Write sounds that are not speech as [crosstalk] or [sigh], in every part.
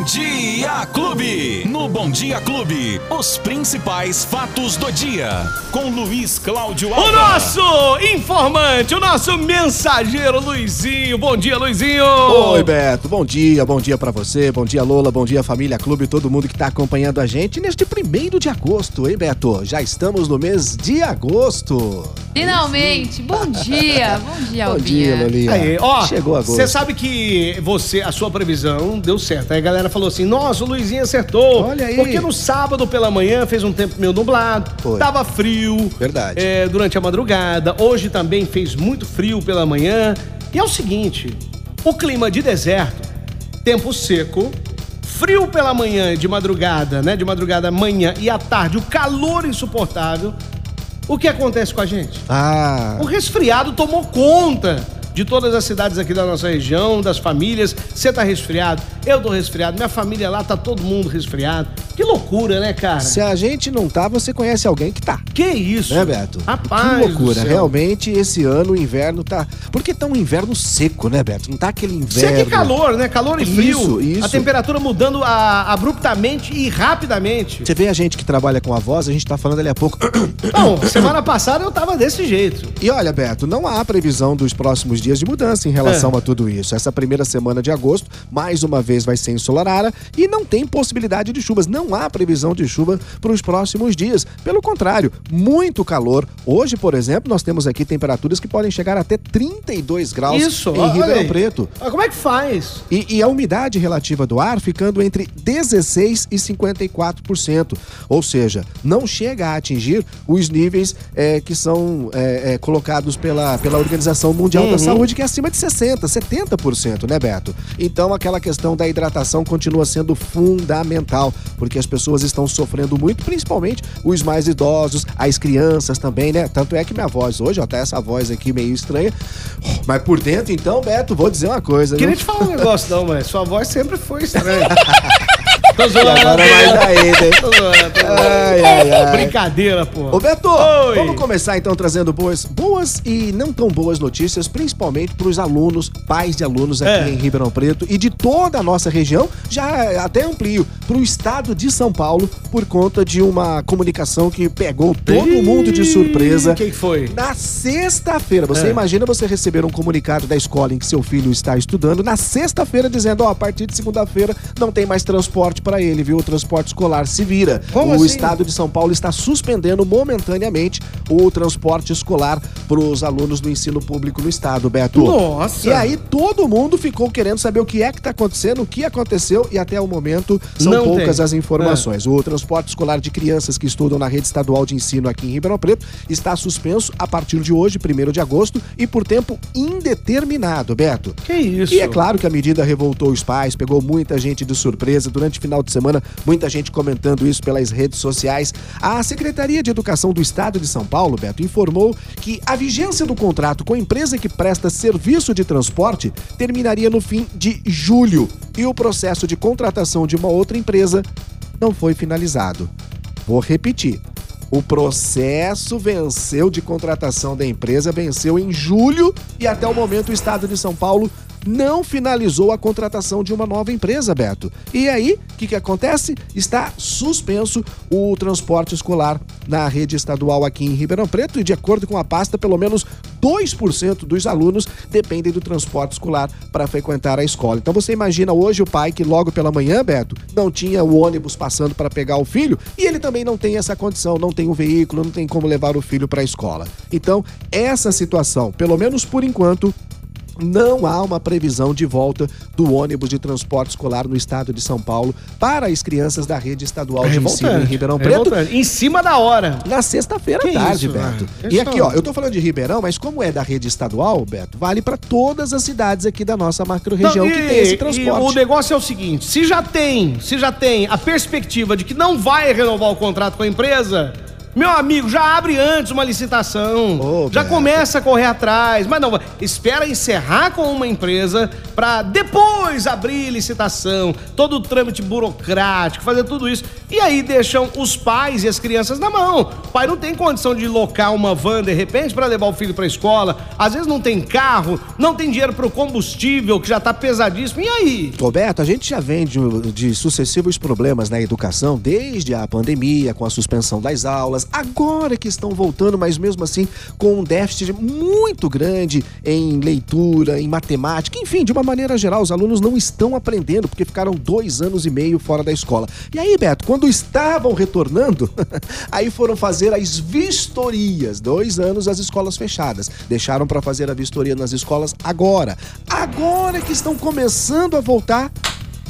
Bom Dia Clube. No Bom Dia Clube, os principais fatos do dia. Com Luiz Cláudio Alves. O nosso informante, o nosso mensageiro Luizinho. Bom dia, Luizinho. Oi, Beto. Bom dia, bom dia para você, bom dia, Lola, bom dia, família Clube, todo mundo que tá acompanhando a gente neste primeiro de agosto, hein, Beto? Já estamos no mês de agosto. Finalmente, bom dia, bom dia, Bom Albinha. dia, Lolinha. Aí, ó, Chegou agosto. você sabe que você, a sua previsão deu certo. Aí a galera falou assim: nossa, o Luizinho acertou. Olha aí. Porque no sábado pela manhã fez um tempo meio nublado, Foi. tava frio. Verdade. é, durante a madrugada. Hoje também fez muito frio pela manhã. E é o seguinte: o clima de deserto, tempo seco. Frio pela manhã, de madrugada, né? De madrugada, manhã e à tarde, o calor insuportável. O que acontece com a gente? Ah, O resfriado tomou conta de todas as cidades aqui da nossa região, das famílias. Você tá resfriado, eu tô resfriado, minha família lá tá todo mundo resfriado. Que loucura, né, cara? se a gente não tá, você conhece alguém que tá. Que isso? Né, Beto? Rapaz, que loucura. Realmente, esse ano o inverno tá. Porque tá um inverno seco, né, Beto? Não tá aquele inverno. Seca e calor, né? Calor e frio. Isso, isso. A temperatura mudando a- abruptamente e rapidamente. Você vê a gente que trabalha com a voz, a gente tá falando ali a pouco. [coughs] Não, semana passada eu tava desse jeito. E olha, Beto, não há previsão dos próximos dias de mudança em relação É. a tudo isso. Essa primeira semana de agosto, mais uma vez, vai ser ensolarada e não tem possibilidade de chuvas. Não há previsão de chuva para os próximos dias. Pelo contrário, muito calor. Hoje, por exemplo, nós temos aqui temperaturas que podem chegar até 32 graus Isso, em Ribeirão. Preto. Ah, Como é que faz? E, e a umidade relativa do ar ficando entre 16% e 54%. Ou seja, não chega a atingir os níveis é, que são é, é, colocados pela, pela Organização Mundial da Saúde, que é acima de 60%, 70%, né, Beto? Então aquela questão da hidratação continua sendo fundamental, porque as pessoas estão sofrendo muito, principalmente os mais idosos, as crianças também, né? Tanto é que minha voz hoje, ó, tá essa voz aqui meio estranha. Mas por dentro, então, Beto, vou dizer uma coisa. Queria viu? te falar um negócio, não, mas sua voz sempre foi estranha. [laughs] Tô zoando. agora mais ainda, hein? Tô zoando, tô zoando. Ai, ai, ai. Brincadeira, pô. Ô Beto, Oi. vamos começar então trazendo boas, boas e não tão boas notícias, principalmente para os alunos, pais de alunos aqui É. em Ribeirão Preto e de toda a nossa região, já até amplio, para o estado de São Paulo, por conta de uma comunicação que pegou todo Ih, mundo de surpresa. O que que foi? Na sexta-feira, você É. imagina você receber um comunicado da escola em que seu filho está estudando, na sexta-feira dizendo, ó, a partir de segunda-feira não tem mais transporte para ele, viu? O transporte escolar se vira. Como o assim? estado de São Paulo está suspendendo momentaneamente o transporte escolar para os alunos do ensino público no estado, Beto. Nossa. E aí todo mundo ficou querendo saber o que é que está acontecendo, o que aconteceu e até o momento são Não poucas tem. as informações. O transporte escolar de crianças que estudam na rede estadual de ensino aqui em Ribeirão Preto está suspenso a partir de hoje, 1 de agosto, e por tempo indeterminado, Beto. Que isso? E é claro que a medida revoltou os pais, pegou muita gente de surpresa. Durante o final de semana, muita gente comentando isso pelas redes sociais. A Secretaria de Educação do Estado de São Paulo, Beto, informou que a vigência do contrato com a empresa que presta serviço de transporte terminaria no fim de julho. E o processo de contratação de uma outra empresa não foi finalizado. Vou repetir. O processo venceu de contratação da empresa, venceu em julho e até o momento o estado de São Paulo não finalizou a contratação de uma nova empresa, Beto. E aí, o que, que acontece? Está suspenso o transporte escolar na rede estadual aqui em Ribeirão Preto e, de acordo com a pasta, pelo menos 2% dos alunos dependem do transporte escolar para frequentar a escola. Então você imagina hoje o pai que logo pela manhã, Beto, não tinha o ônibus passando para pegar o filho e ele também não tem essa condição, não tem um veículo, não tem como levar o filho para a escola. Então, essa situação, pelo menos por enquanto, não há uma previsão de volta do ônibus de transporte escolar no estado de São Paulo para as crianças da rede estadual de ensino em Ribeirão Preto. revoltante. Em cima da hora. Na sexta-feira à tarde, isso, Beto. velho? E aqui, ó, eu tô falando de Ribeirão, mas como é da rede estadual, Beto, vale para todas as cidades aqui da nossa macro-região que tem esse e transporte. o negócio é o seguinte: se já tem, se já tem a perspectiva de que não vai renovar o contrato com a empresa, Meu amigo, já abre antes uma licitação. Ô, já começa a correr atrás. Mas não, espera encerrar com uma empresa pra depois abrir licitação, todo o trâmite burocrático, fazer tudo isso. E aí deixam os pais e as crianças na mão. O pai não tem condição de locar uma van de repente pra levar o filho pra escola. Às vezes não tem carro, não tem dinheiro pro combustível, que já tá pesadíssimo. E aí? Roberto, a gente já vem de, de sucessivos problemas na educação, desde a pandemia, com a suspensão das aulas, agora que estão voltando, mas mesmo assim com um déficit muito grande em leitura, em matemática, enfim, de uma maneira geral, os alunos não estão aprendendo porque ficaram dois anos e meio fora da escola. E aí, Beto, quando estavam retornando, [laughs] aí foram fazer as vistorias. Dois anos as escolas fechadas. Deixaram para fazer a vistoria nas escolas agora. Agora que estão começando a voltar,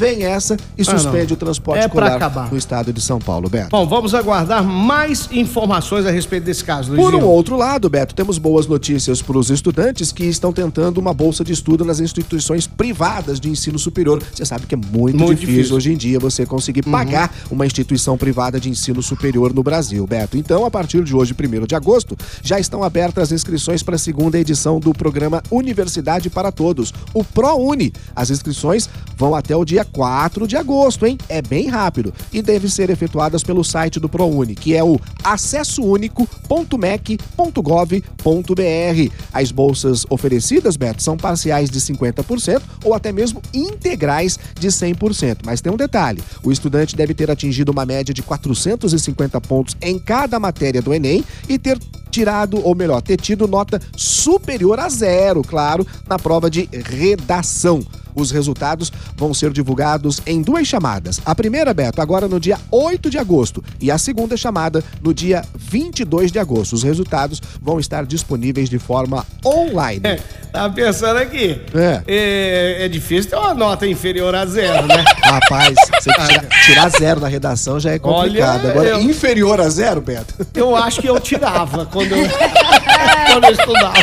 vem essa e Ah, suspende não. o transporte É escolar no estado de São Paulo, Beto. Bom, vamos aguardar mais informações a respeito desse caso, Por Luizinho. um outro lado, Beto, temos boas notícias para os estudantes que estão tentando uma bolsa de estudo nas instituições privadas de ensino superior. Você sabe que é muito, Muito difícil, difícil. hoje em dia você conseguir pagar uma instituição privada de ensino superior no Brasil, Beto. Então, a partir de hoje, 1 de agosto, já estão abertas as inscrições para a segunda edição do programa Universidade para Todos, o ProUni. As inscrições vão até o dia 4 de agosto, hein? É bem rápido e devem ser efetuadas pelo site do ProUni, que é o acessounico.mec.gov.br. As bolsas oferecidas, Beto, são parciais de 50% ou até mesmo integrais de 100%. Mas tem um detalhe: o estudante deve ter atingido uma média de 450 pontos em cada matéria do Enem e ter tirado, ou melhor, ter tido nota superior a zero, claro, na prova de redação. Os resultados vão ser divulgados em duas chamadas. A primeira, Beto, agora no dia 8 de agosto, e a segunda chamada no dia 22 de agosto. Os resultados vão estar disponíveis de forma online. É, tava pensando aqui. É. É, é difícil ter uma nota inferior a zero, né? [laughs] Rapaz, você tira- tirar zero na redação já é complicado. Olha, Agora, eu- inferior a zero, Beto? Eu acho que eu tirava quando eu, [laughs] quando eu estudava.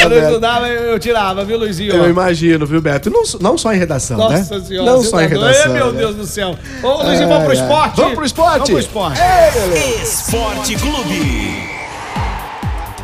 Quando eu estudava, eu, eu tirava, viu, Luizinho? Eu imagino, viu, Beto? Não, não só em redação, né? Nossa senhora. Não só em tá redação. Ai, meu né? Deus do céu. Ô, Luizinho, vamos pro esporte? Vamos pro esporte? Vamos pro esporte. Esporte Clube.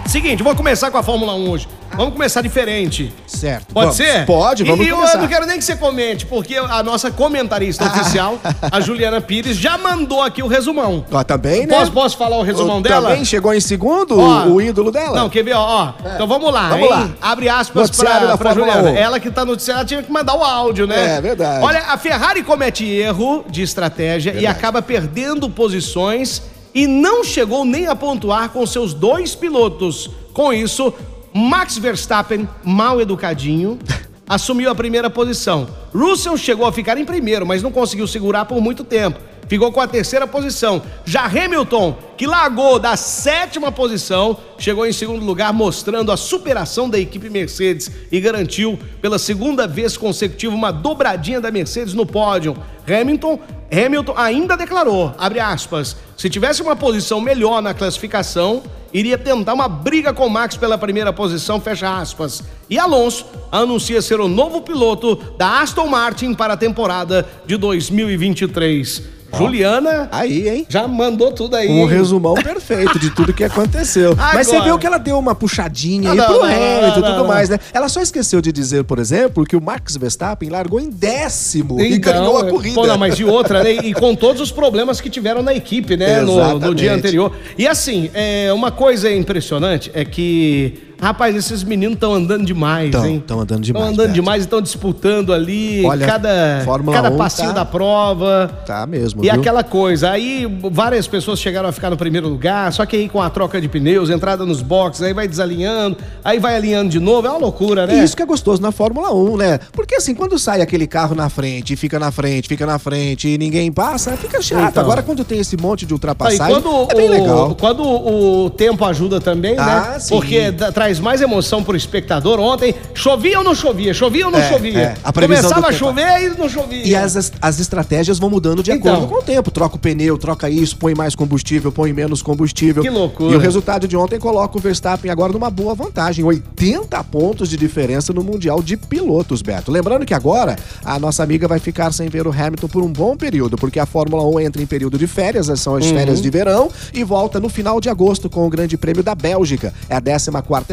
Seguinte, vou começar com a Fórmula 1 hoje. Vamos começar diferente. Certo. Pode vamos. ser? Pode, vamos e, e começar. eu não quero nem que você comente, porque a nossa comentarista oficial, [laughs] a Juliana Pires, já mandou aqui o resumão. Ó, também, né? Posso, posso falar o resumão O- dela? Também chegou em segundo Ó, o, ídolo dela? Não, quer ver, ó, ó. Então vamos lá, Vamos hein? lá. Abre aspas Noticiário pra, pra Juliana. 1. Ela que tá noticiando, ela tinha que mandar o áudio, né? É, verdade. Olha, a Ferrari comete erro de estratégia e acaba perdendo posições e não chegou nem a pontuar com seus dois pilotos. Com isso, Max Verstappen, mal educadinho, [laughs] assumiu a primeira posição. Russell chegou a ficar em primeiro, mas não conseguiu segurar por muito tempo. Ficou com a terceira posição. Já Hamilton, que largou da sétima posição, chegou em segundo lugar, mostrando a superação da equipe Mercedes e garantiu pela segunda vez consecutiva uma dobradinha da Mercedes no pódio. Hamilton, Hamilton ainda declarou, abre aspas, se tivesse uma posição melhor na classificação, iria tentar uma briga com Max pela primeira posição, fecha aspas. E Alonso anuncia ser o novo piloto da Aston Martin para a temporada de 2023. Juliana Aí, hein? já mandou tudo aí. Um resumão perfeito de tudo que aconteceu. [laughs] Mas você Agora. viu que ela deu uma puxadinha aí Não, pro não, Hamilton e tudo não. mais, né? Ela só esqueceu de dizer, por exemplo, que o Max Verstappen largou em décimo e Então, ganhou a corrida. Pô, não, mas de outra, né? [laughs] E com todos os problemas que tiveram na equipe, né? No, no dia anterior. E assim, é, uma coisa impressionante é que, rapaz, esses meninos estão andando demais, Tão, hein? tão andando demais, Estão andando demais e estão disputando ali Olha, cada, Fórmula cada 1 passinho tá- da prova. Tá mesmo, E viu? aquela coisa, aí várias pessoas chegaram a ficar no primeiro lugar, só que aí com a troca de pneus, entrada nos boxes, aí vai desalinhando, aí vai alinhando de novo, é uma loucura, né? E isso que é gostoso na Fórmula 1, né? Porque assim, quando sai aquele carro na frente, fica na frente, fica na frente e ninguém passa, fica chato. Então. Agora quando tem esse monte de Aí, ultrapassagem, quando, é bem o, legal. quando o tempo ajuda também, Ah, né? sim. Porque traz traz mais emoção pro espectador. Ontem, chovia ou não chovia? Chovia ou não É, chovia? é. A Começava a chover e não chovia. E as, as estratégias vão mudando de Então. acordo com o tempo. Troca o pneu, troca isso, põe mais combustível, põe menos combustível. Que loucura. E o resultado de ontem coloca o Verstappen agora numa boa vantagem. 80 pontos de diferença no Mundial de Pilotos, Beto. Lembrando que agora a nossa amiga vai ficar sem ver o Hamilton por um bom período, porque a Fórmula 1 entra em período de férias, são as férias de verão, e volta no final de agosto com o Grande Prêmio da Bélgica. É a 14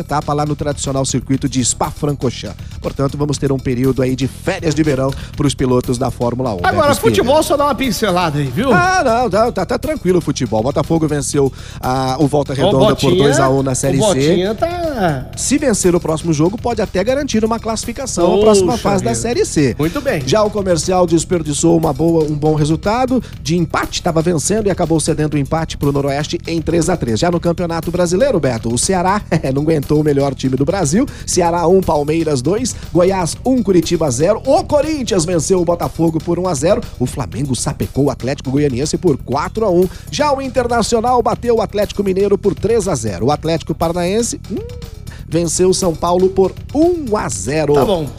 etapa lá no tradicional circuito de Spa-Francorchamps. Portanto, vamos ter um período aí de férias de verão para os pilotos da Fórmula 1. Agora, Beto Spinner. futebol só dá uma pincelada aí, viu? Ah, não, tá, tá, tá tranquilo o futebol. Botafogo venceu a, o Volta Redonda por Botinha, 2x1 na Série o C. Tá... Se vencer o próximo jogo, pode até garantir uma classificação à Poxa próxima fase da vida. Série C. Muito bem. Já o comercial desperdiçou uma boa, um bom resultado de empate, estava vencendo e acabou cedendo o empate para o Noroeste em 3 a 3 Já no Campeonato Brasileiro, Beto, o Ceará [laughs] não aguentou o melhor time do Brasil. Ceará 1, Palmeiras 2, Goiás 1, Curitiba 0. O Corinthians venceu o Botafogo por 1 a 0 O Flamengo sapecou o Atlético Goianiense por 4 a 1 Já o Internacional bateu o Atlético Mineiro por 3 a 0 O Atlético Paranaense. hum, Venceu o São Paulo por 1 a 0 Tá bom.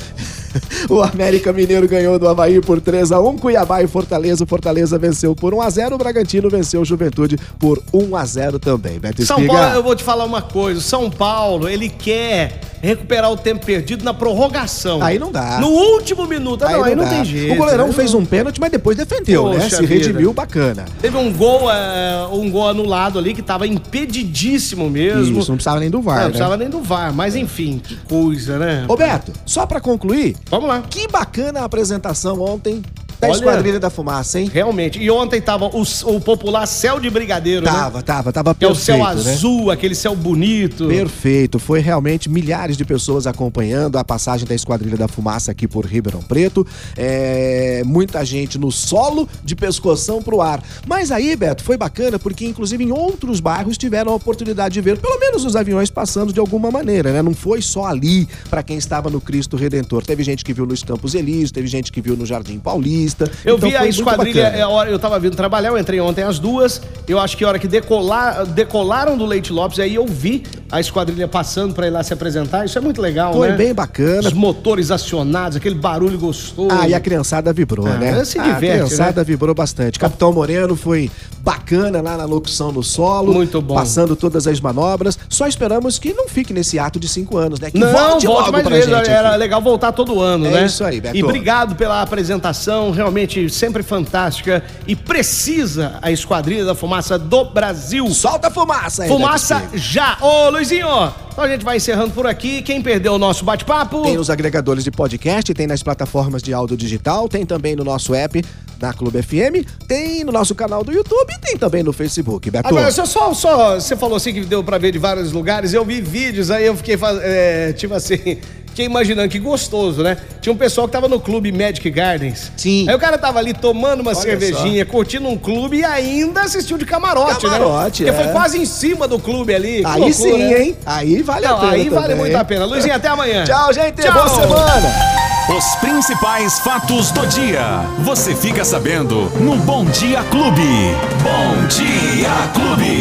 [laughs] o América Mineiro ganhou do Havaí por 3 a 1 Cuiabá e Fortaleza. O Fortaleza venceu por 1 a 0 O Bragantino venceu o Juventude por 1 a 0 também. Beto São Espiga. Paulo, eu vou te falar uma coisa. O São Paulo, ele quer recuperar o tempo perdido na prorrogação. Aí não dá. No último minuto. não, aí não dá. tem jeito. O goleirão né? fez um pênalti, mas depois defendeu, né? Poxa Se vida. redimiu bacana. Teve um gol, é, um gol anulado ali que tava impedidíssimo mesmo. Isso, não precisava nem do VAR, Não, né? precisava nem do VAR, mas enfim, que coisa, né? Roberto, só pra concluir, Vamos lá. que bacana a apresentação ontem da Olha. Esquadrilha da Fumaça, hein? Realmente. E ontem tava o, o popular céu de brigadeiro, né? Tava, tava, tava Que é o perfeito, céu né? azul, aquele céu bonito. Perfeito, foi realmente milhares de pessoas acompanhando a passagem da Esquadrilha da Fumaça aqui por Ribeirão Preto. É, muita gente no solo de pescoção pro ar. Mas aí, Beto, foi bacana porque, inclusive, em outros bairros tiveram a oportunidade de ver pelo menos os aviões passando de alguma maneira, né? Não foi só ali para quem estava no Cristo Redentor. Teve gente que viu nos Campos Elíseos, teve gente que viu no Jardim Paulista. Eu Então vi a foi esquadrilha, é a eu tava vindo trabalhar, eu entrei ontem às duas. Eu acho que a hora que decolar, decolaram do Leite Lopes, aí eu vi a esquadrilha passando pra ir lá se apresentar. Isso é muito legal, Foi né? bem bacana. Os motores acionados, aquele barulho gostoso. Ah, e a criançada vibrou, Ah, né? se a diverte, criançada vibrou bastante. Capitão Moreno foi bacana lá na locução no solo. Muito bom. Passando todas as manobras. Só esperamos que não fique nesse ato de cinco anos, né? Que Não, volte, volte mais vezes. gente Era aqui. legal voltar todo ano, É né? isso aí, Beto. E obrigado pela apresentação, realmente sempre fantástica e precisa a Esquadrilha da Fumaça do Brasil. Solta a fumaça aí, Fumaça já! Ô, Luizinho, então a gente vai encerrando por aqui. Quem perdeu o nosso bate-papo? Tem nos agregadores de podcast, tem nas plataformas de áudio digital, tem também no nosso app da Clube FM, tem no nosso canal do YouTube e tem também no Facebook, Beto. Agora, só, só, só- você falou assim que deu pra ver de vários lugares, eu vi vídeos, aí eu fiquei, é, tipo assim, fiquei imaginando que gostoso, né? Tinha um pessoal que tava no clube Magic Gardens. Sim. Aí o cara tava ali tomando uma Olha cervejinha, curtindo um clube e ainda assistiu de camarote, Camarote, né? Porque é. foi quase em cima do clube ali. Aí loucura, sim, né? hein? Aí vale a Não, pena aí vale também. muito a pena. Luizinho, até amanhã. Tchau, gente. Tchau. Boa semana. Os principais fatos do dia. Você fica sabendo no Bom Dia Clube. Bom Dia Clube.